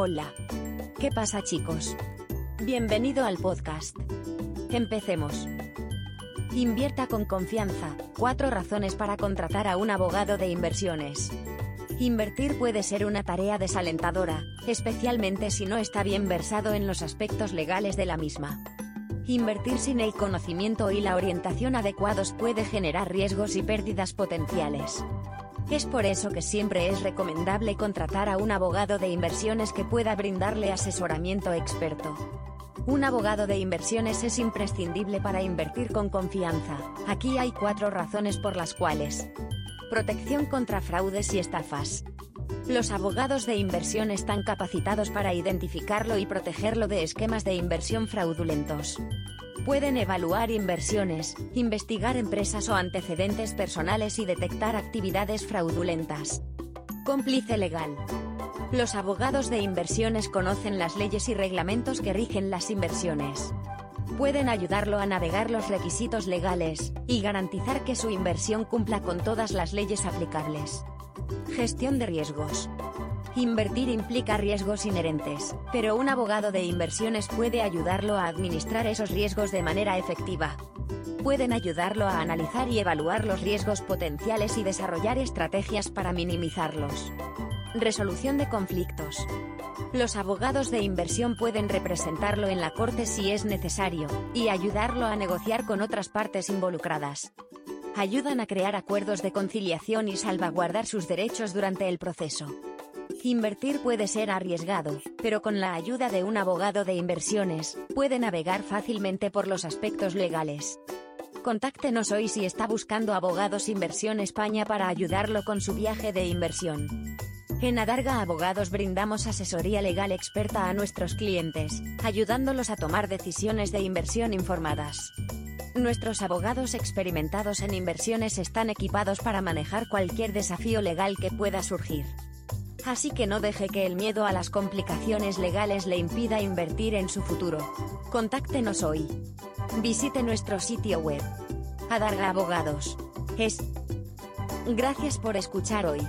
Hola. ¿Qué pasa chicos? Bienvenido al podcast. Empecemos. Invierta con confianza. Cuatro razones para contratar a un abogado de inversiones. Invertir puede ser una tarea desalentadora, especialmente si no está bien versado en los aspectos legales de la misma. Invertir sin el conocimiento y la orientación adecuados puede generar riesgos y pérdidas potenciales. Es por eso que siempre es recomendable contratar a un abogado de inversiones que pueda brindarle asesoramiento experto. Un abogado de inversiones es imprescindible para invertir con confianza. Aquí hay cuatro razones por las cuales. Protección contra fraudes y estafas. Los abogados de inversión están capacitados para identificarlo y protegerlo de esquemas de inversión fraudulentos. Pueden evaluar inversiones, investigar empresas o antecedentes personales y detectar actividades fraudulentas. Cómplice legal. Los abogados de inversiones conocen las leyes y reglamentos que rigen las inversiones. Pueden ayudarlo a navegar los requisitos legales, y garantizar que su inversión cumpla con todas las leyes aplicables. Gestión de riesgos. Invertir implica riesgos inherentes, pero un abogado de inversiones puede ayudarlo a administrar esos riesgos de manera efectiva. Pueden ayudarlo a analizar y evaluar los riesgos potenciales y desarrollar estrategias para minimizarlos. Resolución de conflictos. Los abogados de inversión pueden representarlo en la corte si es necesario, y ayudarlo a negociar con otras partes involucradas. Ayudan a crear acuerdos de conciliación y salvaguardar sus derechos durante el proceso. Invertir puede ser arriesgado, pero con la ayuda de un abogado de inversiones, puede navegar fácilmente por los aspectos legales. Contáctenos hoy si está buscando abogados Inversión España para ayudarlo con su viaje de inversión. En Adarga Abogados brindamos asesoría legal experta a nuestros clientes, ayudándolos a tomar decisiones de inversión informadas. Nuestros abogados experimentados en inversiones están equipados para manejar cualquier desafío legal que pueda surgir. Así que no deje que el miedo a las complicaciones legales le impida invertir en su futuro. Contáctenos hoy. Visite nuestro sitio web. Adarga Abogados. Es. Gracias por escuchar hoy.